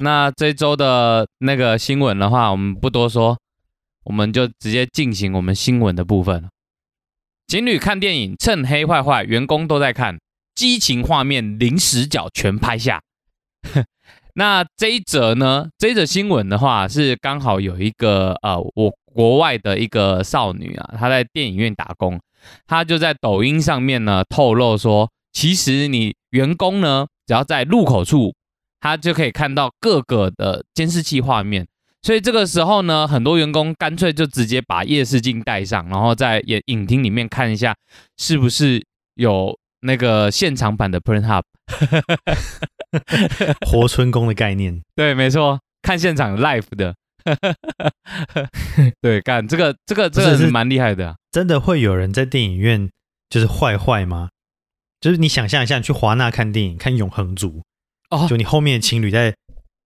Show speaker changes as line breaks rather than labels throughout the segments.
那这周的那个新闻的话，我们不多说，我们就直接进行我们新闻的部分。情侣看电影，趁黑坏坏，员工都在看，激情画面零死角全拍下。那这一则呢？这一则新闻的话，是刚好有一个呃，我国外的一个少女啊，她在电影院打工，她就在抖音上面呢透露说，其实你员工呢，只要在入口处，他就可以看到各个的监视器画面。所以这个时候呢，很多员工干脆就直接把夜视镜戴上，然后在影影厅里面看一下，是不是有那个现场版的 Print Hub。
活春宫的概念，
对，没错，看现场 live 的，对，干这个这个这个是蛮厉害的，
真的会有人在电影院就是坏坏吗？就是你想象一下，你去华纳看电影，看永恒族，哦，就你后面的情侣在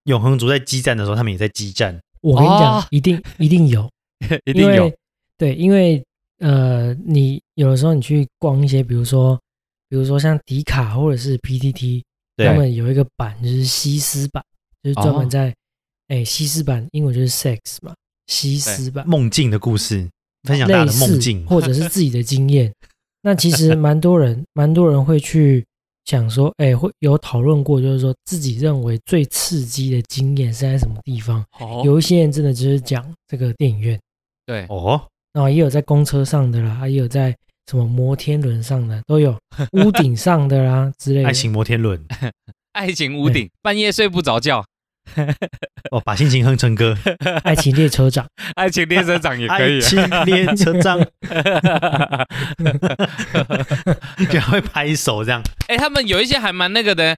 永恒族在激战的时候，他们也在激战。
我跟你讲，一定一定有，
一定有，
对，因为呃，你有的时候你去逛一些，比如说比如说像迪卡或者是 PTT。他们有一个版就是西斯版，就是专门在哎西斯版，英文就是 sex 嘛，西斯版。
梦境的故事，分享大家的梦境。
或者是自己的经验。那其实蛮多人，蛮多人会去讲说，哎，会有讨论过，就是说自己认为最刺激的经验是在什么地方。有一些人真的就是讲这个电影院，
对
哦，
然后也有在公车上的啦，也有在。什么摩天轮上的都有，屋顶上的啦之类的。
爱情摩天轮，
爱情屋顶，半夜睡不着觉。
哦，把心情哼成歌。
爱情列车长，
爱情列车长也可以。
爱情列车长，就会拍手这样。
哎，他们有一些还蛮那个的，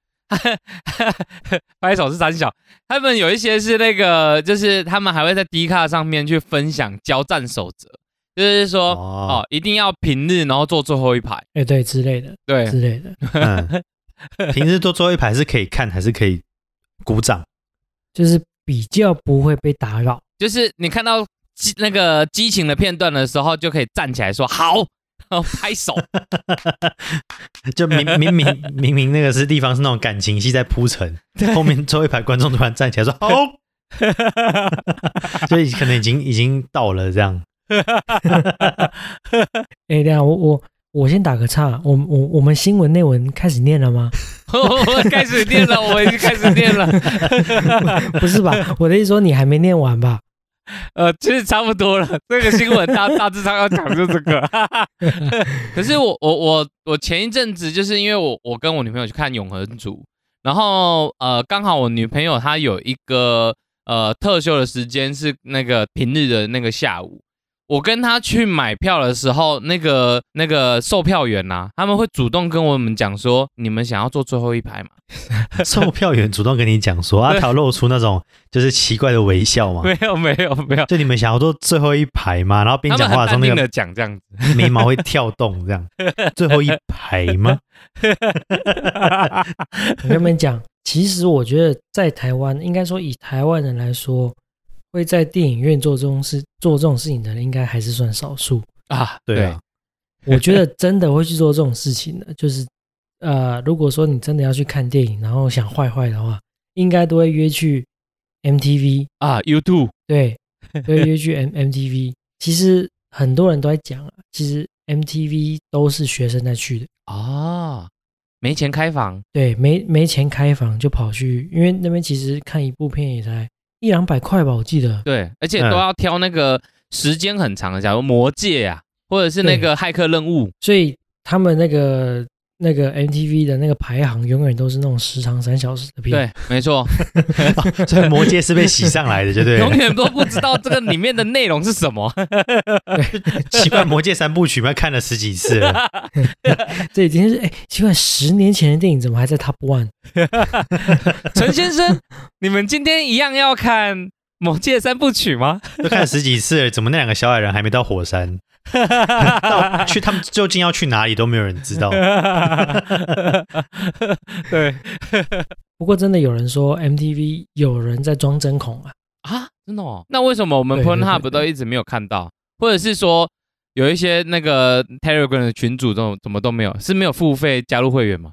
拍手是三小。他们有一些是那个，就是他们还会在 D 卡上面去分享交战守则。就是说，哦，一定要平日，然后坐最后一排，
哎，对，之类的，
对，
之类的。
平日坐最后一排是可以看，还是可以鼓掌？
就是比较不会被打扰。
就是你看到激那个激情的片段的时候，就可以站起来说好，然 后拍手。
就明明明明明那个是地方是那种感情戏在铺陈，后面最后一排观众突然站起来说 好，所以可能已经已经到了这样。哈哈哈
哈哈！哎，等下我我我先打个岔，我我我们新闻内文开始念了吗？
我 开始念了，我已经开始念了。
不是吧？我的意思说你还没念完吧？
呃，其实差不多了。这个新闻大大致上要讲就这个。可是我我我我前一阵子就是因为我我跟我女朋友去看《永恒族》，然后呃刚好我女朋友她有一个呃特休的时间是那个平日的那个下午。我跟他去买票的时候，那个那个售票员呐，他们会主动跟我们讲说，你们想要坐最后一排吗？
售票员主动跟你讲说，他露出那种就是奇怪的微笑吗？
没有没有没有，
就你们想要坐最后一排吗？然后边讲话的时候，那个
讲这样子，
眉毛会跳动这样，最后一排吗？
我跟你们讲，其实我觉得在台湾，应该说以台湾人来说。会在电影院做这种事、做这种事情的人，应该还是算少数
啊。
对啊，
我觉得真的会去做这种事情的，就是呃，如果说你真的要去看电影，然后想坏坏的话，应该都会约去 MTV
啊，YouTube
对，都会约去 M MTV。其实很多人都在讲啊，其实 MTV 都是学生在去的
啊，没钱开房，
对，没没钱开房就跑去，因为那边其实看一部片也才。一两百块吧，我记得。
对，而且都要挑那个时间很长的，假如魔戒啊，或者是那个骇客任务，
所以他们那个。那个 MTV 的那个排行永远都是那种时长三小时的片，
对，没错。
所以魔戒是被洗上来的，对不对？
永远都不知道这个里面的内容是什么。
奇怪，魔戒三部曲，我看了十几次了。
这已经是哎，奇怪，十年前的电影怎么还在 Top One？
陈先生，你们今天一样要看魔界三部曲吗？
都看了十几次了，怎么那两个小矮人还没到火山？到去他们究竟要去哪里都没有人知道。
对，
不过真的有人说 MTV 有人在装针孔啊
啊，真的哦？那为什么我们 Pornhub 都一直没有看到？或者是说有一些那个 Telegram 的群主都怎么都没有？是没有付费加入会员吗？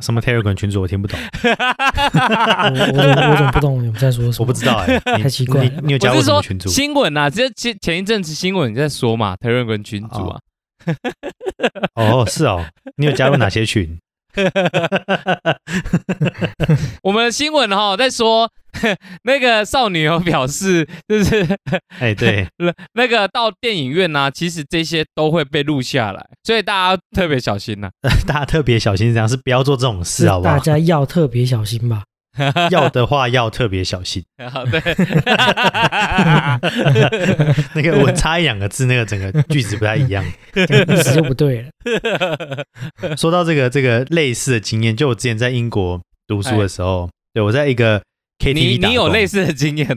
什么 Telegram 群主我听不懂，
我我我怎么不懂你们在说什么？
我不知道哎，
太奇怪了。
你有加过什么群主？
新闻啊，这前前一阵子新闻在说嘛，Telegram 群主啊。
哦，是哦，你有加入哪些群？
我们的新闻哈在说，那个少女有表示，就是
哎，对，
那个到电影院呢，其实这些都会被录下来，所以大家特别小心呐。
大家特别小心，这样是不要做这种事，好不好？
大家要特别小心吧。
要的话要特别小心。
对，
那个我差一两个字，那个整个句子不太一样，
意思就不对了。
说到这个这个类似的经验，就我之前在英国读书的时候，对我在一个 KTV，
你你有类似的经验？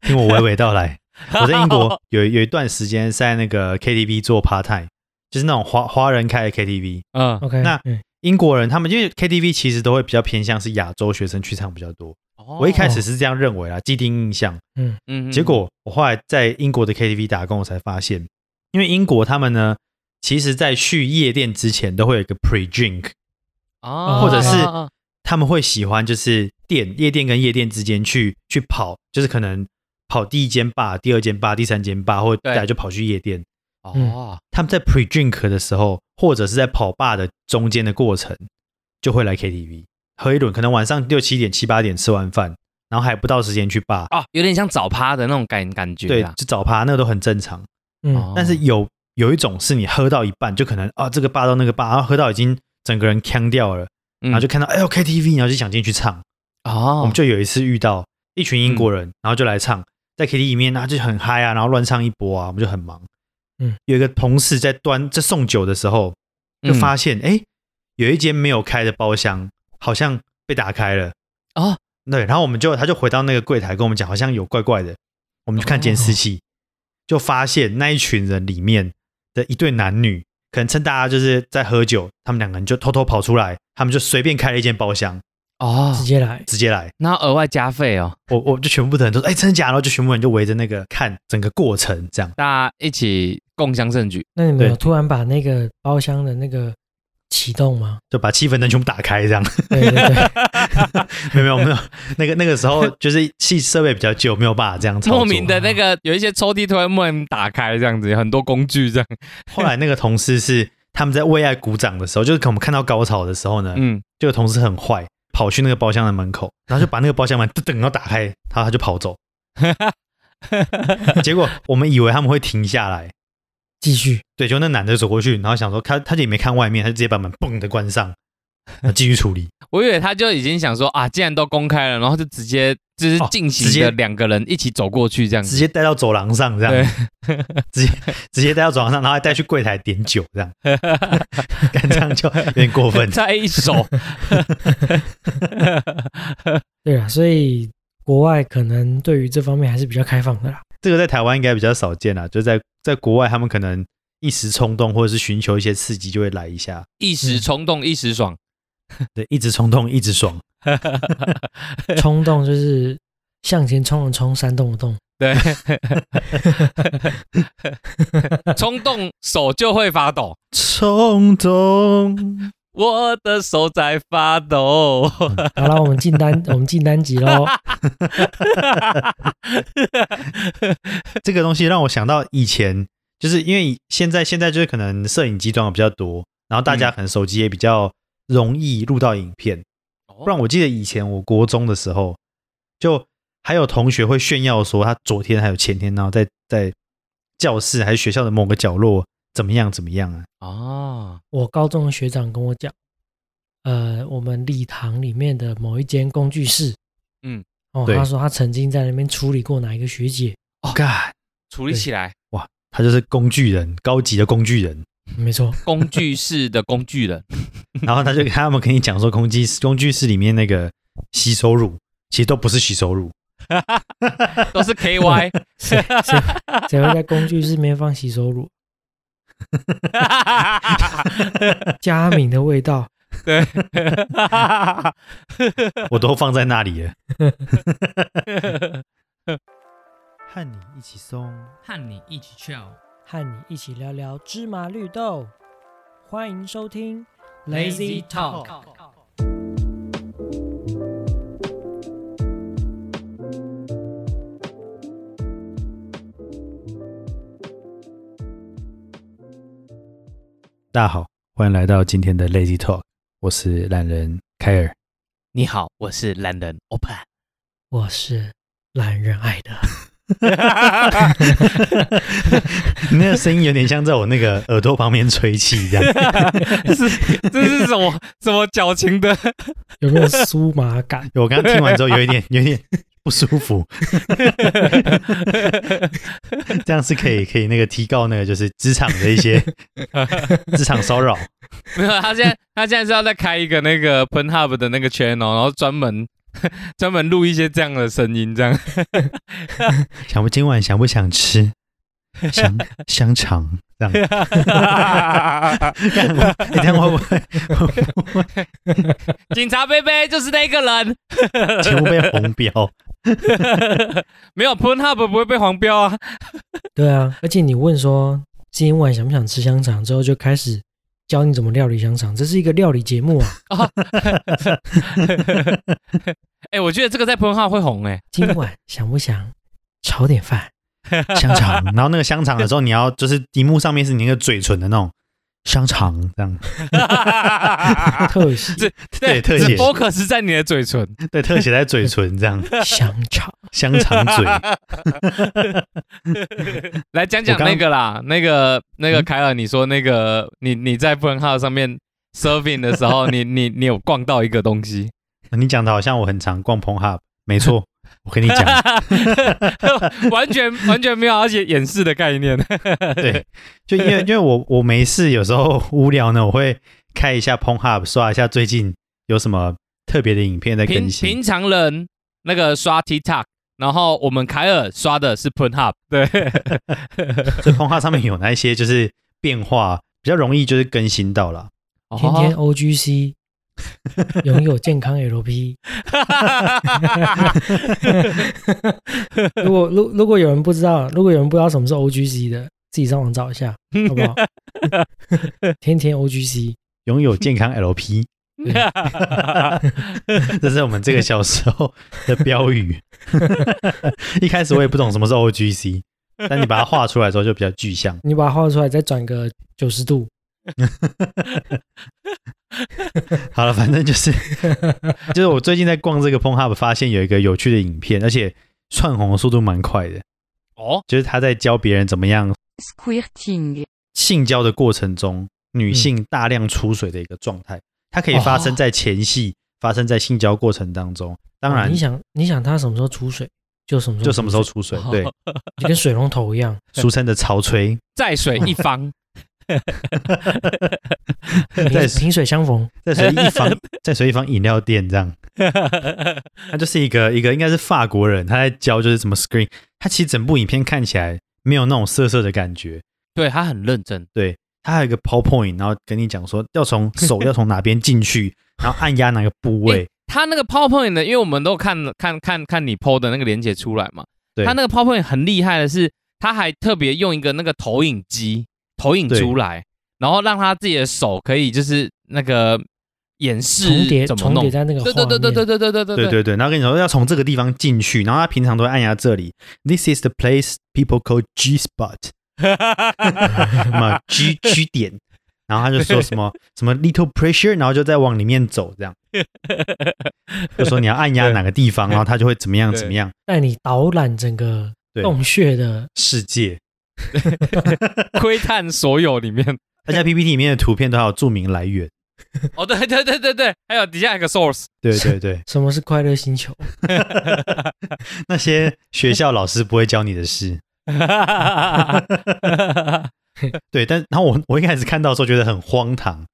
听我娓娓道来。我在英国有有一段时间在那个 KTV 做 part time，就是那种华华人开的 KTV。
嗯，OK，
那。英国人他们因为 KTV 其实都会比较偏向是亚洲学生去唱比较多。我一开始是这样认为啦，既定印象。嗯嗯。结果我后来在英国的 KTV 打工，我才发现，因为英国他们呢，其实在去夜店之前都会有一个 pre drink，啊，或者是他们会喜欢就是店夜店跟夜店之间去去跑，就是可能跑第一间吧、第二间吧、第三间吧，或者大家就跑去夜店。哦，他们在 pre drink 的时候，或者是在跑吧的中间的过程，就会来 KTV 喝一轮，可能晚上六七点、七八点吃完饭，然后还不到时间去吧，
哦，有点像早趴的那种感感觉，
对，就早趴那个都很正常，嗯，但是有有一种是你喝到一半，就可能啊这个吧到那个吧，然后喝到已经整个人呛掉了，然后就看到哎呦 KTV，然后就想进去唱，哦，我们就有一次遇到一群英国人，然后就来唱，在 KTV 里面，然后就很嗨啊，然后乱唱一波啊，我们就很忙。嗯，有一个同事在端在送酒的时候，就发现哎，有一间没有开的包厢好像被打开了哦。对，然后我们就他就回到那个柜台跟我们讲，好像有怪怪的。我们去看监视器，就发现那一群人里面的一对男女，可能趁大家就是在喝酒，他们两个人就偷偷跑出来，他们就随便开了一间包厢。
哦，直接来，
直接来，
那额外加费哦。
我我就全部的人都说，哎，真的假？然后就全部人就围着那个看整个过程，这样
大家一起共襄盛举。
那你们有突然把那个包厢的那个启动吗？
就把气氛灯全部打开，这样。
对对对，
没有没有没有，那个那个时候就是系设备比较旧，没有办法这样。
莫名的那个有一些抽屉突然莫名打开，这样子，很多工具这样。
后来那个同事是他们在为爱鼓掌的时候，就是我们看到高潮的时候呢，嗯，这个同事很坏。跑去那个包厢的门口，然后就把那个包厢门噔噔要打开，然后他就跑走。结果我们以为他们会停下来
继续，
对，就那男的走过去，然后想说他他也没看外面，他就直接把门嘣的关上，继续处理。
我以为他就已经想说啊，既然都公开了，然后就直接就是进行的两个人一起走过去这样，
直接带到走廊上这样，直接直接带到走廊上，然后还带去柜台点酒这样，这样就有点过分，
再一手。
对啊，所以国外可能对于这方面还是比较开放的啦。
这个在台湾应该比较少见啦，就在在国外，他们可能一时冲动或者是寻求一些刺激，就会来一下，
一时冲动一时爽。
对，一直冲动，一直爽。
冲动就是向前冲的冲，山动的动。
对，冲动手就会发抖。
冲动，
我的手在发抖。好
了，我们进单，我们进单集喽。
这个东西让我想到以前，就是因为现在现在就是可能摄影机装的比较多，然后大家可能手机也比较。容易录到影片，不然我记得以前我国中的时候，就还有同学会炫耀说他昨天还有前天，然后在在教室还是学校的某个角落怎么样怎么样啊？
哦，我高中的学长跟我讲，呃，我们礼堂里面的某一间工具室，嗯，哦，他说他曾经在那边处理过哪一个学姐，
哦，God，
处理起来，
哇，他就是工具人，高级的工具人。
没错，
工具室的工具人，
然后他就他们跟你讲说，工具工具室里面那个吸收乳其实都不是吸收乳，
都是 KY，
谁谁会在工具室里面放洗手乳？佳敏的味道，
对，
我都放在那里了。和你一起松，
和你一起跳。
和你一起聊聊芝麻绿豆，欢迎收听 Lazy Talk。
大家好，欢迎来到今天的 Lazy Talk，我是懒人凯尔。
你好，我是懒人 Open，
我是懒人爱的。
你那个声音有点像在我那个耳朵旁边吹气这样，
是这是什么什么矫情的？
有没有酥麻感？
我刚刚听完之后有一点有点不舒服，这样是可以可以那个提高那个就是职场的一些 职场骚扰。
没有，他现在他现在是要再开一个那个 Pen Hub 的那个 channel，然后专门。专门录一些这样的声音，这样。
想不今晚想不想吃香香肠？这样。你这样会不会？
警察贝贝就是那个人，
全部被红标。
没有 Pornhub 不会被黄标啊。
对啊，而且你问说今晚想不想吃香肠之后，就开始教你怎么料理香肠，这是一个料理节目啊。
哎，我觉得这个在朋友号会红哎。
今晚想不想炒点饭？
香肠，然后那个香肠的时候，你要就是荧幕上面是你那个嘴唇的那种香肠这样。
特写，
对特写
，focus 在你的嘴唇，
对特写在嘴唇这样。
香肠，
香肠嘴。
来讲讲那个啦，那个那个凯尔，你说那个你你在朋友号上面 Serving 的时候，你你你有逛到一个东西。
你讲的好像我很常逛 PornHub，没错，我跟你讲，
完全完全没有而且演示的概念。
对，就因为因为我我没事，有时候无聊呢，我会开一下 PornHub，刷一下最近有什么特别的影片在更新。
平常人那个刷 TikTok，然后我们凯尔刷的是 PornHub，对，
所以 PornHub 上面有那一些就是变化比较容易，就是更新到了。
天天 OGC。拥有健康 LP。如果如如果有人不知道，如果有人不知道什么是 OGC 的，自己上网找一下，好不好？天天 OGC，
拥有健康 LP。这是我们这个小时候的标语。一开始我也不懂什么是 OGC，但你把它画出来之后就比较具象。
你把它画出来，再转个九十度。
好了，反正就是，就是我最近在逛这个 PornHub，发现有一个有趣的影片，而且窜红的速度蛮快的。哦，就是他在教别人怎么样
squirting
性交的过程中，女性大量出水的一个状态，它可以发生在前戏，发生在性交过程当中。当然，
你想，你想他什么时候出水，就什么时候
就什么时候出水，对，
就跟水龙头一样，
俗称的潮吹，
在水一方。
在萍水相逢，
在随一方，在随一方饮料店这样。他就是一个一个应该是法国人，他在教就是怎么 screen。他其实整部影片看起来没有那种涩涩的感觉，
对他很认真。
对他还有一个 PowerPoint，然后跟你讲说要从手要从哪边进去，然后按压哪个部位。
他那个 PowerPoint 呢，因为我们都看看看看你 PO 的那个连接出来嘛。
对，
他那个 PowerPoint 很厉害的是，他还特别用一个那个投影机。投影出来，然后让他自己的手可以就是那个演示
重叠
怎么弄，
在那个
对对对对对对对对
对对对。然后跟你说要从这个地方进去，然后他平常都会按压这里。This is the place people call G spot，什么 G G 点，然后他就说什么什么 little pressure，然后就再往里面走，这样 就说你要按压哪个地方，然后他就会怎么样怎么样，
带你导览整个洞穴的
世界。
窥探所有里面，
大家 PPT 里面的图片都还有注明来源。
哦，对对对对对，还有底下一个 source。
对对对，
什么是快乐星球？
那些学校老师不会教你的事。对，但然后我我一开始看到的时候觉得很荒唐，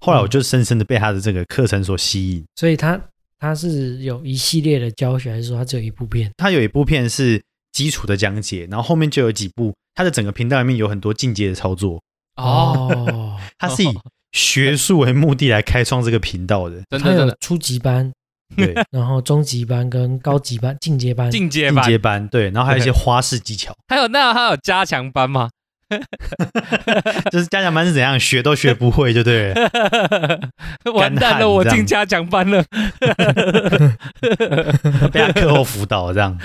后来我就深深的被他的这个课程所吸引。
所以他他是有一系列的教学，还是说他只有一部片？
他有一部片是基础的讲解，然后后面就有几部。他的整个频道里面有很多进阶的操作哦，他是以学术为目的来开创这个频道的。
真的初级班，
对，
然后中级班跟高级班、进阶班、
进阶
进阶班，对，然后还有一些花式技巧。
还有那还有加强班吗？
就是加强班是怎样学都学不会，就对。
完蛋了，我进加强班了，
被他课后辅导这样。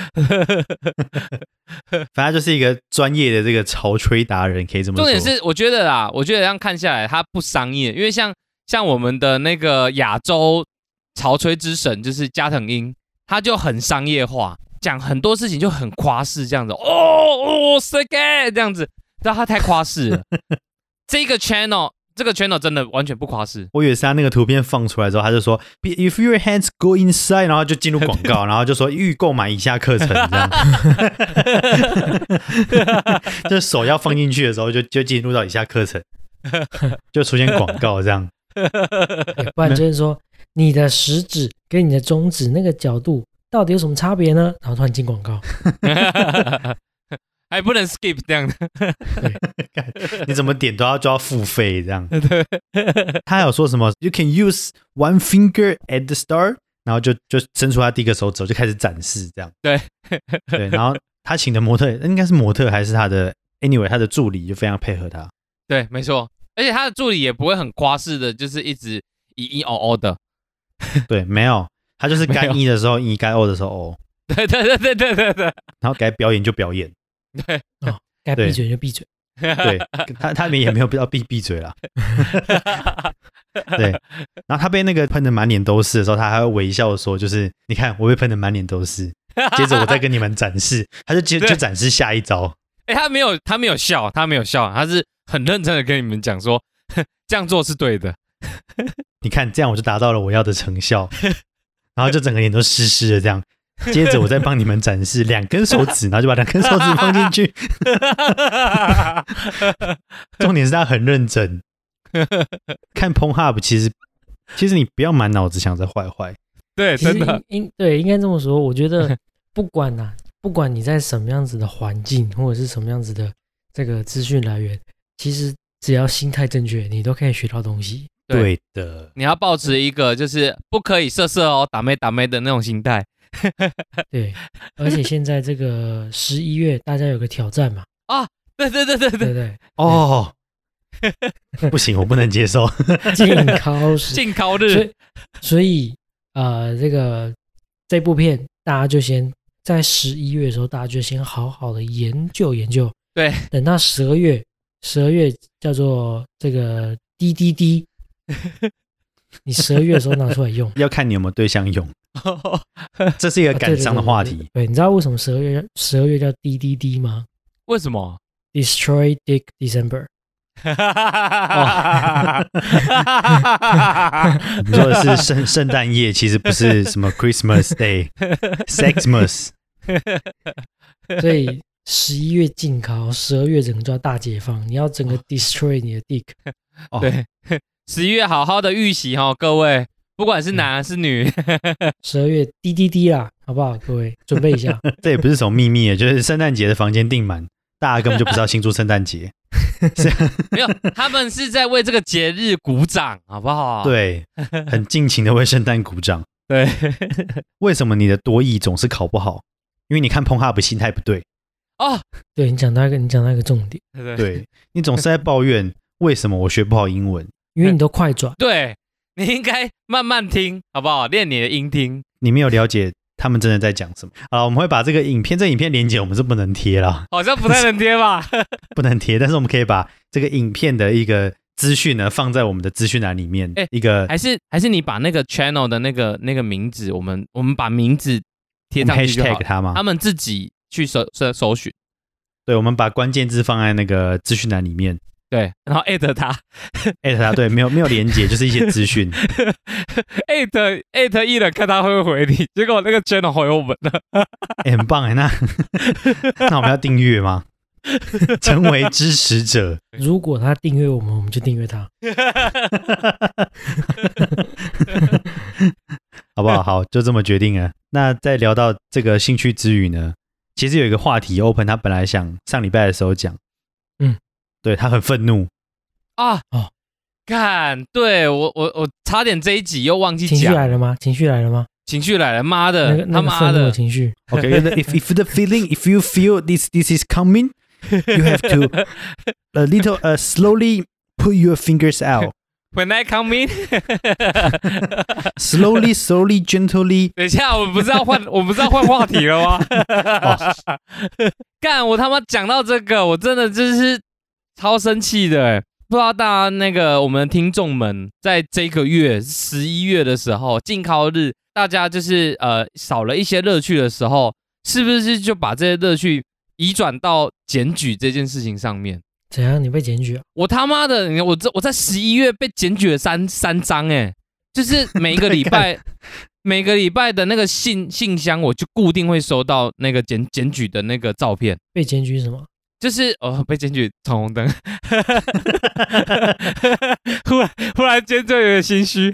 反正就是一个专业的这个潮吹达人，可以这么说。
重点是，我觉得啦，我觉得这样看下来，他不商业，因为像像我们的那个亚洲潮吹之神，就是加藤鹰，他就很商业化。讲很多事情就很夸饰这样子哦哦，so good 这样子，但他太夸饰了。这个 channel 这个 channel 真的完全不夸饰。
我以为是他那个图片放出来之后，他就说 If your hands go inside，然后就进入广告，然后就说预购买以下课程这样。就手要放进去的时候，就就进入到以下课程，就出现广告这样。
不然就是说你的食指跟你的中指那个角度。到底有什么差别呢？然后突然进广告，
还不能 skip 这样的，
你怎么点都要就要付费这样。他有说什么？You can use one finger at the start，然后就就伸出他第一个手指，就开始展示这样。
对
对，然后他请的模特应该是模特还是他的？Anyway，他的助理就非常配合他。
对，没错，而且他的助理也不会很夸饰的，就是一直咿咿哦哦的。
对，没有。他就是该一的时候一，该哦的时候哦。
对对对对对对对。
然后该表演就表演。
对
哦，该闭嘴就闭嘴。
对他，他们也没有必要闭闭嘴了。对，然后他被那个喷的满脸都是的时候，他还会微笑说：“就是你看，我被喷的满脸都是。”接着我再跟你们展示，他就接就展示下一招。
哎，他没有，他没有笑，他没有笑，他是很认真的跟你们讲说：“这样做是对的。”
你看，这样我就达到了我要的成效。然后就整个脸都湿湿的这样，接着我再帮你们展示两根手指，然后就把两根手指放进去。重点是他很认真。看 p o n Hub 其实其实你不要满脑子想着坏坏。
对，真的
应对应该这么说。我觉得 不管呐，不管你在什么样子的环境或者是什么样子的这个资讯来源，其实只要心态正确，你都可以学到东西。
对的，
你要保持一个就是不可以色色哦，打妹打妹的那种心态。
对，而且现在这个十一月，大家有个挑战嘛？
啊，对对对对对
对，
哦，不行，我不能接受
禁考
禁考日。
所以，所以呃，这个这部片，大家就先在十一月的时候，大家就先好好的研究研究。
对，
等到十二月，十二月叫做这个滴滴滴。你十二月的时候拿出来用，
要看你有没有对象用。这是一个感伤的话题。
对，你知道为什么十二月十二月叫 DDD 吗？
为什么
？Destroy Dick December。
你说的是圣圣诞夜，其实不是什么 Christmas Day，Sexmas。
所以十一月禁考，十二月整个叫大解放，你要整个 Destroy 你的 Dick。
对。十一月好好的预习哈，各位，不管是男是女，
十二月滴滴滴啦，好不好？各位准备一下，
这也不是什么秘密，就是圣诞节的房间订满，大家根本就不知道庆祝圣诞节，
没有，他们是在为这个节日鼓掌，好不好？
对，很尽情的为圣诞鼓掌。
对，
为什么你的多义总是考不好？因为你看碰哈不心态不对
哦。
对你讲到一个，你讲到一个重点，
对你总是在抱怨为什么我学不好英文。
因为你都快转，
对你应该慢慢听，好不好？练你的音听。
你没有了解他们真的在讲什么。好了，我们会把这个影片，这影片连接我们是不能贴了，
好像不太能贴吧？
不能贴，但是我们可以把这个影片的一个资讯呢放在我们的资讯栏里面。哎，一个
还是还是你把那个 channel 的那个那个名字，我们我们把名字贴上去就好。
他吗？
他们自己去搜搜搜寻。
对，我们把关键字放在那个资讯栏里面。
对，然后艾特他，
艾特他，对，没有没有连接，就是一些资讯。
艾特艾特艺人，看他会不会回你。结果那个 channel 回我们了，
很棒哎。那那我们要订阅吗？成为支持者。
如果他订阅我们，我们就订阅他。
好不好？好，就这么决定了。那在聊到这个兴趣之余呢，其实有一个话题，Open 他本来想上礼拜的时候讲，嗯。对他很愤怒
啊！哦，看，对我我我差点这一集又忘记
讲。情绪来了吗？情绪来了吗？
情绪来了，妈的，他
妈的情绪。
OK，if if the feeling, if you feel this this is coming, You have to a little uh slowly put your fingers out.
When I come in,
slowly, slowly, gently.
等一下，我们不是要换，我们不是要换话题了吗？干，我他妈讲到这个，我真的就是超生气的哎！不知道大家那个我们听众们，在这个月十一月的时候，禁考日，大家就是呃少了一些乐趣的时候，是不是就把这些乐趣移转到检举这件事情上面？
怎样？你被检举啊？
我他妈的！你看我这我在十一月被检举了三三张，哎，就是每一个礼拜，每个礼拜的那个信信箱，我就固定会收到那个检检举的那个照片。
被检举什么？
就是哦，被检举闯红灯。忽然忽然间就有点心虚。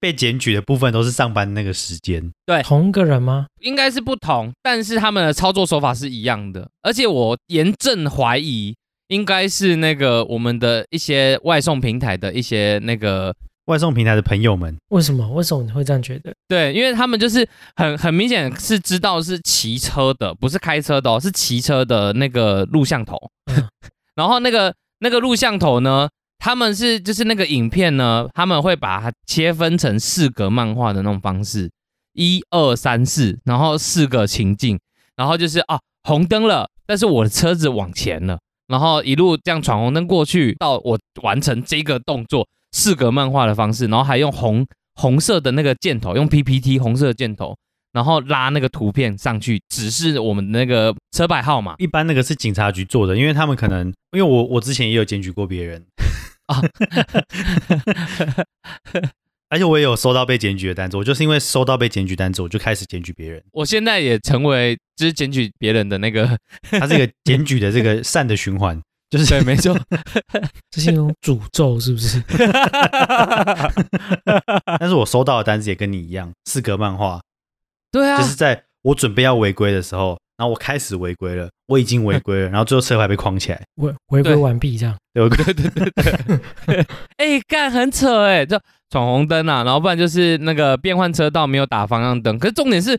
被检举的部分都是上班那个时间。
对，
同个人吗？
应该是不同，但是他们的操作手法是一样的。而且我严正怀疑。应该是那个我们的一些外送平台的一些那个
外送平台的朋友们，
为什么？为什么你会这样觉得？
对，因为他们就是很很明显是知道是骑车的，不是开车的哦，是骑车的那个录像头。然后那个那个录像头呢，他们是就是那个影片呢，他们会把它切分成四格漫画的那种方式，一二三四，然后四个情境，然后就是啊红灯了，但是我的车子往前了。然后一路这样闯红灯过去，到我完成这个动作，四格漫画的方式，然后还用红红色的那个箭头，用 PPT 红色的箭头，然后拉那个图片上去，指示我们那个车牌号码。
一般那个是警察局做的，因为他们可能，因为我我之前也有检举过别人啊。而且我也有收到被检举的单子，我就是因为收到被检举单子，我就开始检举别人。
我现在也成为就是检举别人的那个，
他这个检举的这个善的循环，就是
对，没错，
这是一种诅咒，是不是？
但是我收到的单子也跟你一样，四格漫画，
对啊，
就是在我准备要违规的时候。然后我开始违规了，我已经违规了，然后最后车牌被框起来，
违违规完毕这样。
对
对对对对，哎，干很扯哎，就闯红灯啊，然后不然就是那个变换车道没有打方向灯。可是重点是，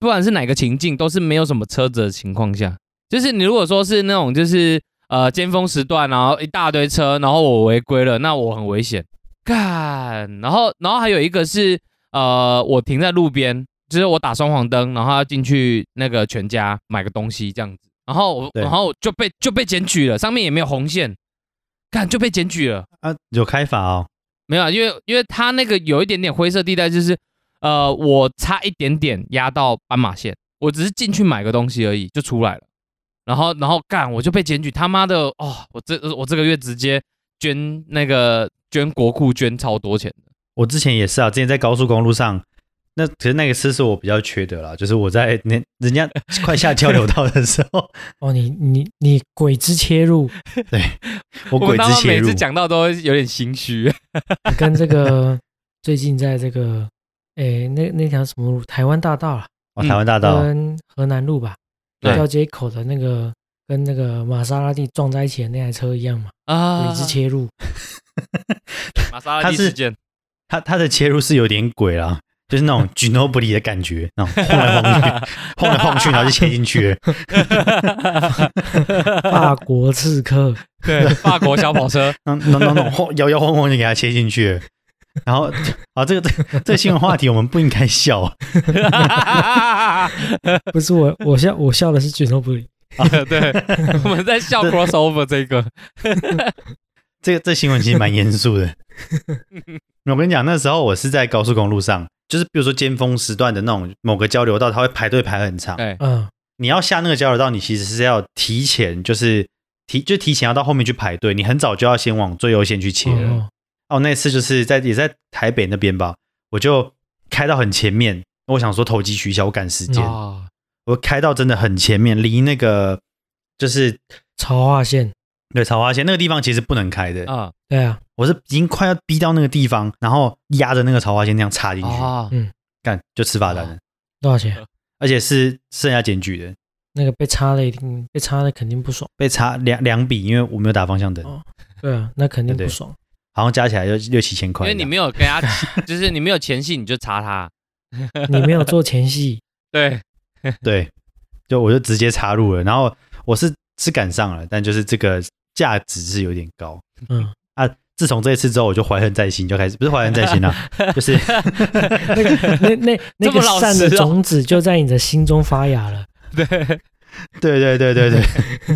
不管是哪个情境，都是没有什么车子的情况下，就是你如果说是那种就是呃尖峰时段，然后一大堆车，然后我违规了，那我很危险。干，然后然后还有一个是呃我停在路边。就是我打双黄灯，然后要进去那个全家买个东西这样子，然后我然后就被就被检举了，上面也没有红线，干就被检举了
啊，有开罚哦？
没有，因为因为他那个有一点点灰色地带，就是呃我差一点点压到斑马线，我只是进去买个东西而已就出来了，然后然后干我就被检举，他妈的哦，我这我这个月直接捐那个捐国库捐超多钱的，
我之前也是啊，之前在高速公路上。那其实那个次是我比较缺德啦，就是我在那人家快下交流道的时候，
哦，你你你鬼之切入，
对我鬼之切
入，每次讲到都有点心虚。
跟这个最近在这个诶那那条什么路，台湾大道啊，
哦，台湾大道。
跟河南路吧，交接口的那个跟那个玛莎拉蒂撞在一起的那台车一样嘛，啊，鬼之切入，
玛莎拉蒂事件，
他他的切入是有点鬼啦。就是那种 Ginobili 的感觉，那种晃来晃去，晃来晃去，然后就切进去。
法国刺客，
对，法国小跑车，
那那那那晃摇摇晃晃就给他切进去。然后啊，这个这这个新闻话题我们不应该笑。
不是我，我笑我笑的是 Ginobili。
对，我们在笑 crossover 这个。
这个这新闻其实蛮严肃的。我跟你讲，那时候我是在高速公路上。就是比如说尖峰时段的那种某个交流道，它会排队排很长。
对，嗯，
你要下那个交流道，你其实是要提前，就是提就提前要到后面去排队，你很早就要先往最优先去切了。哦，那次就是在也在台北那边吧，我就开到很前面，我想说投机取巧，我赶时间，我开到真的很前面，离那个就是
潮化线。
对，草花线那个地方其实不能开的
啊。对啊，
我是已经快要逼到那个地方，然后压着那个草花线那样插进去。嗯，干就吃罚单了。
多少钱？
而且是剩下检举的。
那个被插的一定被插的肯定不爽。
被插两两笔，因为我没有打方向灯。
对啊，那肯定不爽。
好像加起来就六七千块。
因为你没有跟他，就是你没有前戏，你就插他。
你没有做前戏。
对
对，就我就直接插入了，然后我是。是赶上了，但就是这个价值是有点高。嗯啊，自从这一次之后，我就怀恨在心，就开始不是怀恨在心了，就是
那个那那那个善的种子就在你的心中发芽了。
对
对对对对对。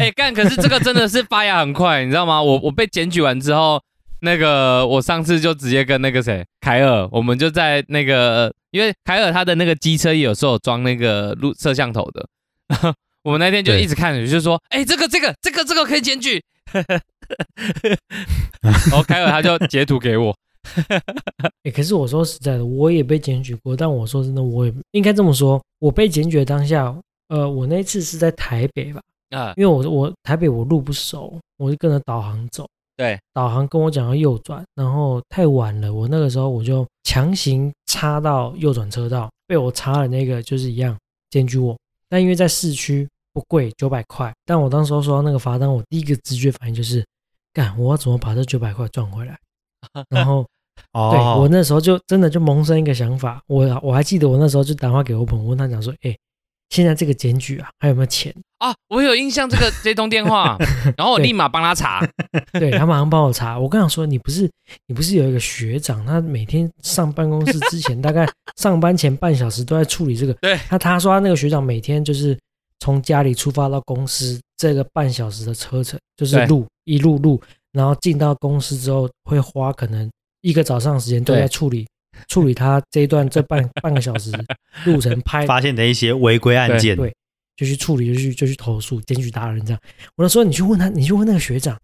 哎，干！可是这个真的是发芽很快，你知道吗？我我被检举完之后，那个我上次就直接跟那个谁凯尔，我们就在那个，因为凯尔他的那个机车有时候装那个录摄像头的。我们那天就一直看，就说：“哎，这个、这个、这个、这个可以检举。”然后凯尔他就截图给我。
哎，可是我说实在的，我也被检举过。但我说真的，我也应该这么说，我被检举的当下，呃，我那次是在台北吧？啊，因为我我台北我路不熟，我就跟着导航走。
对，
导航跟我讲要右转，然后太晚了，我那个时候我就强行插到右转车道，被我插了那个就是一样检举我。但因为在市区。不贵，九百块。但我当时收到那个罚单，我第一个直觉反应就是，干，我要怎么把这九百块赚回来？然后，对我那时候就真的就萌生一个想法，我我还记得我那时候就打电话给我朋友，问他讲说，哎，现在这个检举啊，还有没有钱
啊？我有印象这个 这通电话，然后我立马帮他查，
对他马上帮我查。我跟他说，你不是你不是有一个学长，他每天上办公室之前，大概上班前半小时都在处理这个。
对，
他他说他那个学长每天就是。从家里出发到公司，这个半小时的车程就是路一路路，然后进到公司之后，会花可能一个早上时间都在处理处理他这一段这半 半个小时路程拍
发现的一些违规案件，
对，就去处理，就去就去投诉检举达人这样。我就说你去问他，你去问那个学长，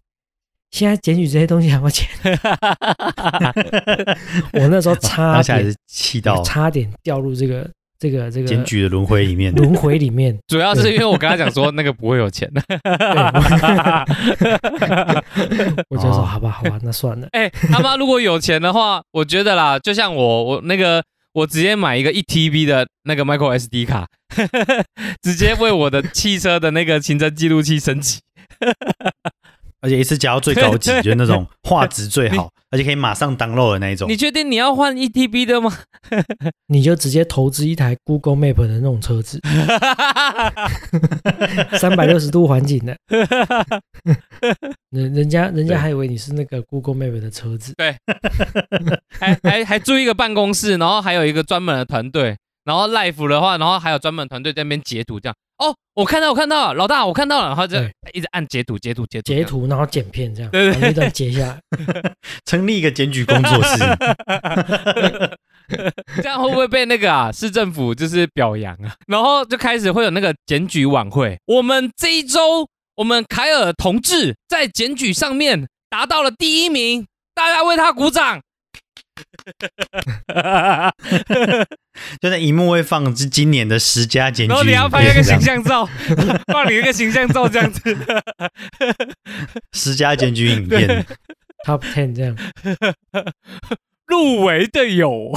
现在检举这些东西还要钱？我那时候差点
气到
差点掉入这个。这个这个
检举的轮回里面，
轮回里面，
主要是因为我跟他讲说那个不会有钱。的，
我就说好吧好吧，那算了。
哎，他妈如果有钱的话，我觉得啦，就像我我那个，我直接买一个一 TB 的那个 Micro SD 卡，直接为我的汽车的那个行车记录器升级。
而且一次加到最高级，就是那种画质最好，而且可以马上 download 的那一种。
你确定你要换 E T B 的吗？
你就直接投资一台 Google Map 的那种车子，三百六十度环景的。人人家人家还以为你是那个 Google Map 的车子。
对，还还还租一个办公室，然后还有一个专门的团队。然后 live 的话，然后还有专门团队在那边截图，这样。哦，我看到，我看到了，老大，我看到了，然后就一直按截图，截图，截
图，截图，然后剪片这样，把那段截下来，
成立一个检举工作室，
这样会不会被那个啊市政府就是表扬啊？然后就开始会有那个检举晚会，我们这一周，我们凯尔同志在检举上面达到了第一名，大家为他鼓掌。
就在荧幕会放是今年的十佳检举，
然后你要拍一个形象照，放你一个形象照这样子，
十佳检举影片。
top ten 这样，
入围的有，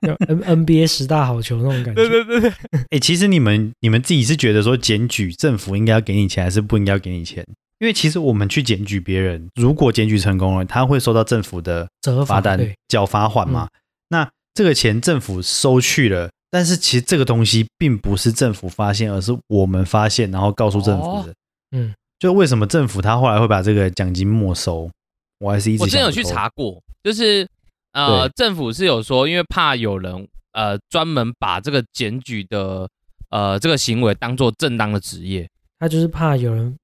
有 N N B A 十大好球那种感觉，
对对对对，
哎，其实你们你们自己是觉得说检举政府应该要给你钱，还是不应该给你钱？因为其实我们去检举别人，如果检举成功了，他会收到政府的罚单，缴罚款嘛。那这个钱政府收去了，但是其实这个东西并不是政府发现，而是我们发现，然后告诉政府的。嗯，就为什么政府他后来会把这个奖金没收？我还是一直
我之前有去查过，就是呃，政府是有说，因为怕有人呃专门把这个检举的呃这个行为当做正当的职业，
他就是怕有人。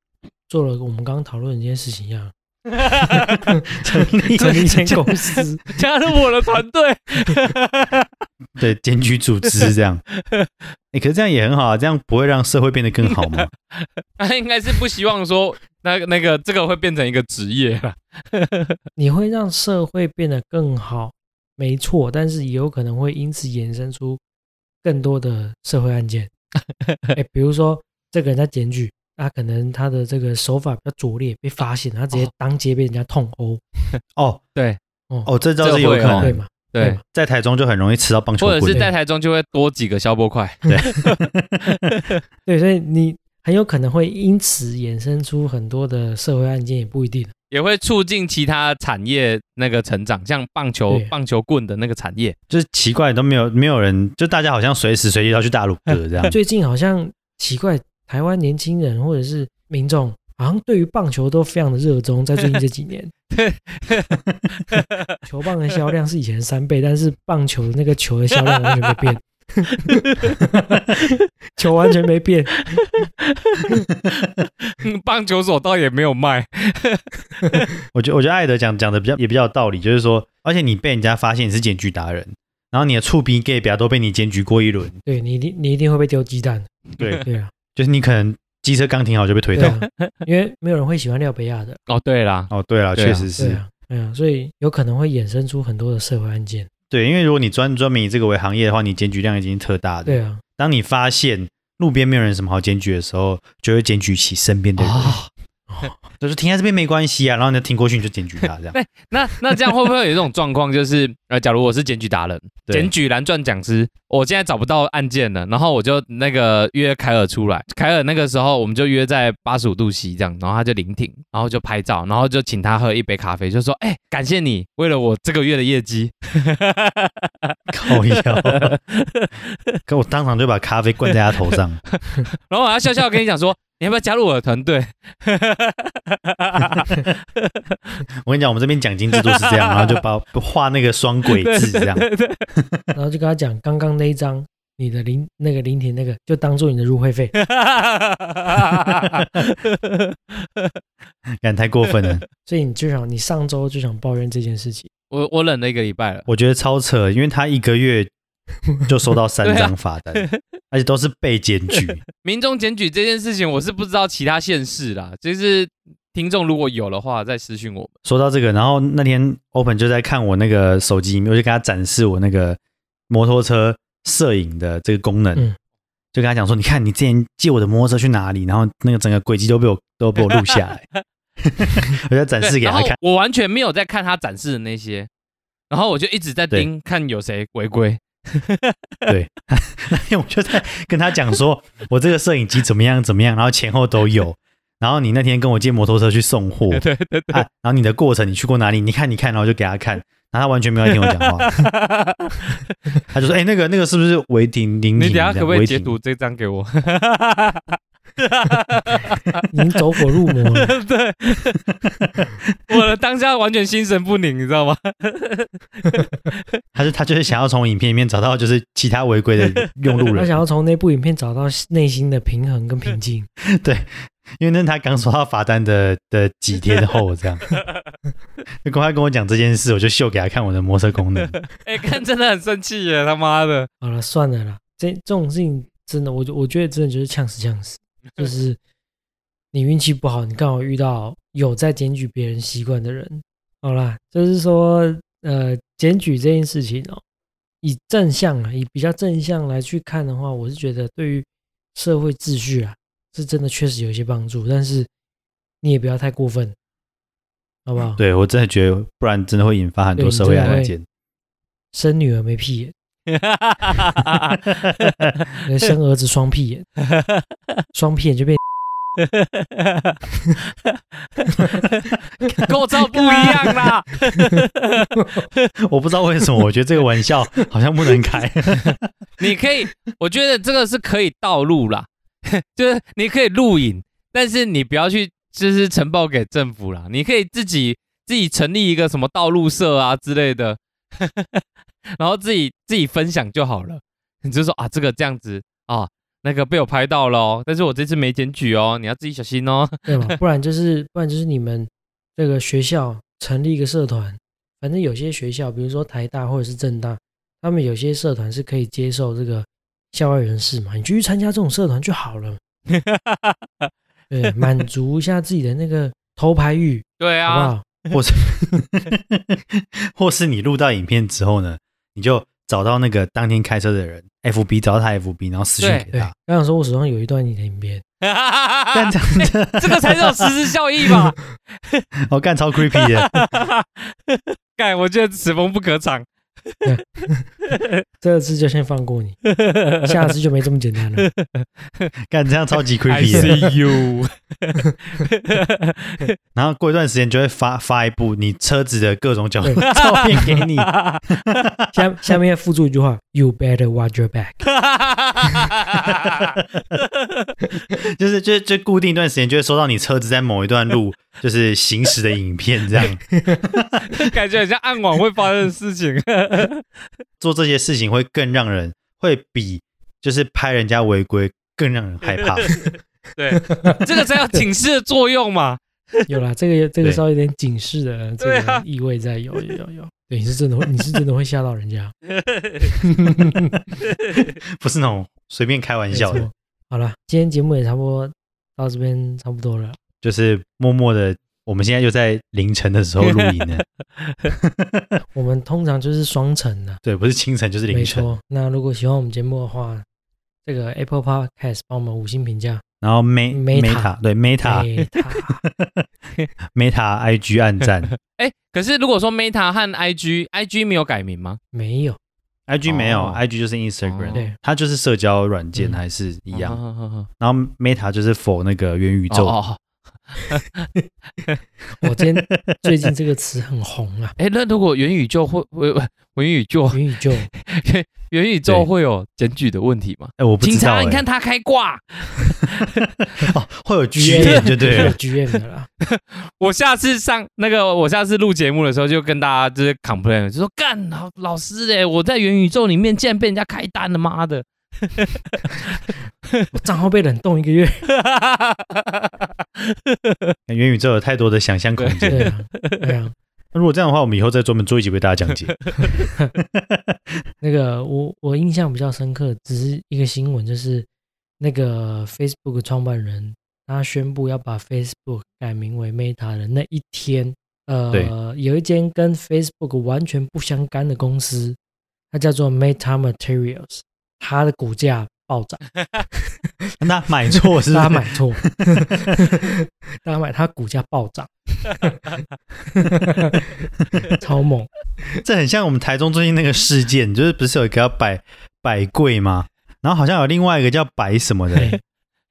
做了我们刚刚讨论的这件事情一样，成立成立一间公司，
加入我的团队，
对，检举组织这样。哎，可是这样也很好啊，这样不会让社会变得更好吗？
他应该是不希望说那个那个这个会变成一个职业了。
你会让社会变得更好，没错，但是也有可能会因此衍生出更多的社会案件。哎，比如说这个人在检举。他可能他的这个手法比较拙劣，被发现，他直接当街被人家痛殴。
哦，
对，
哦，这招是有可能。
对嘛？
对，
在台中就很容易吃到棒球
棍，或者是在台中就会多几个消波块。
对，
对，所以你很有可能会因此衍生出很多的社会案件，也不一定，
也会促进其他产业那个成长，像棒球棒球棍的那个产业，
就是奇怪都没有没有人，就大家好像随时随地要去大陆的这样。
最近好像。奇怪，台湾年轻人或者是民众，好像对于棒球都非常的热衷，在最近这几年，球棒的销量是以前三倍，但是棒球的那个球的销量完全没变。球完全没变，
棒球手倒也没有卖。
我觉我觉得艾德讲讲的比较也比较有道理，就是说，而且你被人家发现你是检举达人，然后你的触鼻 gay 表都被你检举过一轮，
对你一定你一定会被丢鸡蛋。
对
对啊，
就是你可能机车刚停好就被推倒，
因为没有人会喜欢廖北亚的。
哦，对啦，
哦对啦，确实是，
对啊，所以有可能会衍生出很多的社会案件。
对，因为如果你专专门以这个为行业的话，你检举量已经特大的。
对啊，
当你发现路边没有人什么好检举的时候，就会检举起身边的人。就是停在这边没关系啊，然后你停过去你就检举他这样。
对，那那这样会不会有一种状况，就是 呃，假如我是检举达人，检举蓝钻讲师，我现在找不到案件了，然后我就那个约凯尔出来，凯尔那个时候我们就约在八十五度 C 这样，然后他就临停，然后就拍照，然后就请他喝一杯咖啡，就说，哎，感谢你为了我这个月的业绩，
靠腰，可我当场就把咖啡灌在他头上，
然后我要笑笑跟你讲说。你要不要加入我的团队？
我跟你讲，我们这边奖金制度是这样，然后就把画那个双轨字这样，
然后就跟他讲，刚刚那一张你的临那个临停那个，就当做你的入会费。
敢太过分了，
所以你就想，你上周就想抱怨这件事情。
我我忍了一个礼拜了，
我觉得超扯，因为他一个月。就收到三张罚单，而且都是被检举。
民众检举这件事情，我是不知道其他县市啦。就是听众如果有的话，再私讯我们。
说到这个，然后那天 Open 就在看我那个手机，我就给他展示我那个摩托车摄影的这个功能，就跟他讲说：“你看，你之前借我的摩托车去哪里？然后那个整个轨迹都被我 都被我录下来。”我就展示给他看。
我完全没有在看他展示的那些，然后我就一直在盯看有谁违规。
对，那天我就在跟他讲说，我这个摄影机怎么样怎么样，然后前后都有。然后你那天跟我借摩托车去送货，
对对对，
然后你的过程你去过哪里？你看你看，然后就给他看，然后他完全没有听我讲话，他就说：“哎，那个那个是不是违停？你
等下可不可以截图这张给我？”
已经走火入魔了。
对，我的当下完全心神不宁，你知道吗？
他是他就是想要从影片里面找到就是其他违规的用路人，
他想要从那部影片找到内心的平衡跟平静。
对，因为那他刚收到罚单的的几天后，这样就公开跟我讲这件事，我就秀给他看我的摩车功能。
哎，看真的很生气耶，他妈的！
好了，算了啦，这这种事情真的，我我觉得真的就是呛死呛死。就是你运气不好，你刚好遇到有在检举别人习惯的人。好啦，就是说，呃，检举这件事情哦，以正向啊，以比较正向来去看的话，我是觉得对于社会秩序啊，是真的确实有一些帮助。但是你也不要太过分，好不好？
对我真的觉得，不然真的会引发很多社会案件。
生女儿没屁眼。生儿子双屁眼，双屁眼就变，
构造不一样啦。
我不知道为什么，我觉得这个玩笑好像不能开。
你可以，我觉得这个是可以道路啦，就是你可以录影，但是你不要去就是呈报给政府啦。你可以自己自己成立一个什么道路社啊之类的。然后自己自己分享就好了，你就说啊，这个这样子啊，那个被我拍到了哦，但是我这次没检举哦，你要自己小心哦，
对吧？不然就是不然就是你们这个学校成立一个社团，反正有些学校，比如说台大或者是政大，他们有些社团是可以接受这个校外人士嘛，你就去参加这种社团就好了，对，满足一下自己的那个偷拍欲，
对啊，
好不好？
或者，或是你录到影片之后呢，你就找到那个当天开车的人，FB 找到他 FB，然后私信给他。
刚想说，我手上有一段你的影片，
干这样子，
这个才是有实质效益吧？
我干超 creepy 的，
干，我觉得此风不可长。
这次就先放过你，下次就没这么简单了。
干这样超级 creepy。
see you。
然后过一段时间就会发发一部你车子的各种角度照片给你，
下下面要附注一句话：You better watch your back。
就是就就固定一段时间就会收到你车子在某一段路就是行驶的影片，这样
感觉很像暗网会发生的事情。
做这些事情会更让人会比就是拍人家违规更让人害怕。
对，这个才有警示的作用嘛。
有啦，这个这个稍微有点警示的这个意味在，有有有。对，你是真的会，你是真的会吓到人家，
不是那种随便开玩笑的。
好了，今天节目也差不多到这边差不多了，
就是默默的，我们现在就在凌晨的时候 录音呢。
我们通常就是双晨的，
对，不是清晨就是凌晨。
没错。那如果喜欢我们节目的话，这个 Apple Podcast 帮我们五星评价，
然后 Meta 对 Meta Meta IG 暗赞。
哎，可是如果说 Meta 和 IG，IG 没有改名吗？
没有。
I G 没有，I G 就是 Instagram，对，它就是社交软件，还是一样。然后 Meta 就是 for 那个元宇宙。
我今天最近这个词很红啊！
哎，那如果元宇宙会会元宇宙
元宇宙
元宇宙会有检举的问题吗？
哎，我不知道。警察，
你看他开挂，
会有 G M 就对了
，G M 的啦。
我下次上那个，我下次录节目的时候就跟大家就是 complain，就说干老老师哎，我在元宇宙里面竟然被人家开单了，妈的！
我账号被冷冻一个月。
元宇宙有太多的想象空间。
对啊，对啊。
那如果这样的话，我们以后再专门做一集为大家讲解。
那个，我我印象比较深刻，只是一个新闻，就是那个 Facebook 创办人他宣布要把 Facebook 改名为 Meta 的那一天，呃，有一间跟 Facebook 完全不相干的公司，它叫做 Meta Materials。它的股价暴涨，
那买错是？
他买错，大家买他股价暴涨，超猛！
这很像我们台中最近那个事件，就是不是有一个叫百百贵吗？然后好像有另外一个叫百什么的，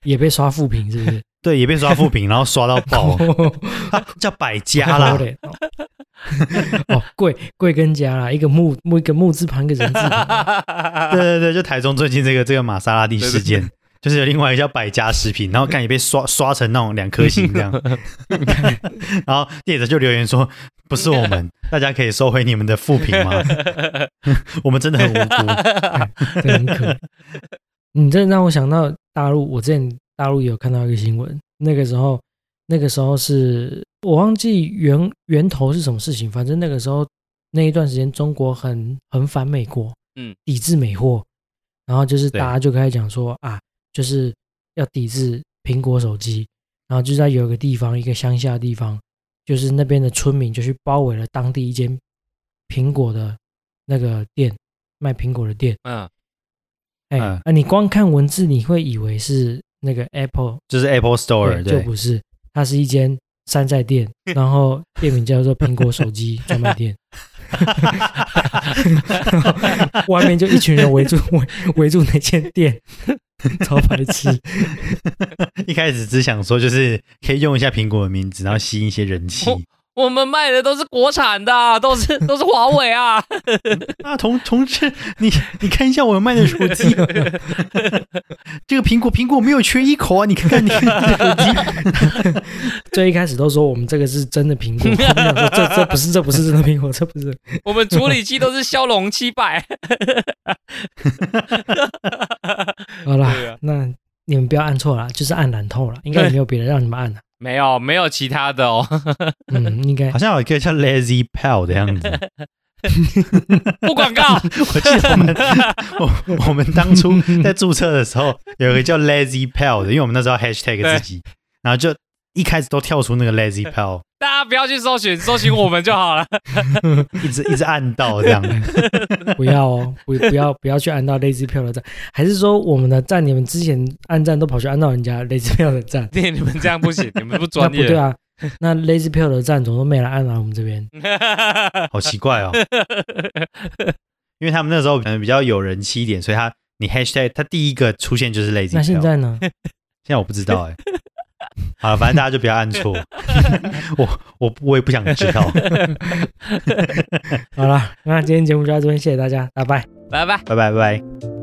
也被刷负评，是不是？
对，也被刷负评，然后刷到爆，叫百家啦。
哦，贵贵跟家啦，一个木木一个木字旁，一个人字旁。
对对对，就台中最近这个这个玛莎拉蒂事件，就是有另外一个叫百家食品，然后看也被刷刷成那种两颗星这样。然后业者就留言说：“不是我们，大家可以收回你们的负评吗？我们真的很无辜，
很可。”你这让我想到大陆，我之前大陆有看到一个新闻，那个时候。那个时候是我忘记源源头是什么事情，反正那个时候那一段时间中国很很反美国，嗯，抵制美货，然后就是大家就开始讲说啊，就是要抵制苹果手机，然后就在有一个地方，一个乡下地方，就是那边的村民就去包围了当地一间苹果的那个店，卖苹果的店，嗯，哎，啊，你光看文字你会以为是那个 Apple，
就是 Apple Store，
就不是。它是一间山寨店，然后店名叫做苹果手机专卖店，外面就一群人围住围 围住那间店，超白痴。
一开始只想说就是可以用一下苹果的名字，然后吸引一些人气。
我们卖的都是国产的，都是 都是华为啊！
啊，同同志，你你看一下我们卖的手机，这个苹果苹果没有缺一口啊！你看看你手机，
最一开始都说我们这个是真的苹果，这这不是这不是真的苹果，这不是。
我们处理器都是骁龙七百。
好了，那你们不要按错了，就是按蓝透了，应该也没有别人让你们按的。
没有，没有其他的哦。
嗯，应该
好像有一个叫 Lazy Pal 的样子。
不广告。
我记得我们我我们当初在注册的时候，有一个叫 Lazy Pal 的，因为我们那时候 Hashtag 自己，然后就一开始都跳出那个 Lazy Pal。
大家不要去搜寻，搜寻我们就好了。
一直一直按到这样，
不要哦，不不要不要去按到 Lazy 票的站，还是说我们的站你们之前按站都跑去按到人家 Lazy 票的站？
对，你们这样不行，你们不专业。
不对啊，那 Lazy 票的赞怎么都没来按到我们这边？
好奇怪哦。因为他们那时候可能比较有人气一点，所以他你 hashtag 他第一个出现就是 lazy。
那现在呢？
现在我不知道哎。好了，反正大家就不要按错。我我我也不想知道。
好了，那今天节目就到这边，谢谢大家，拜拜，
拜拜，
拜拜拜。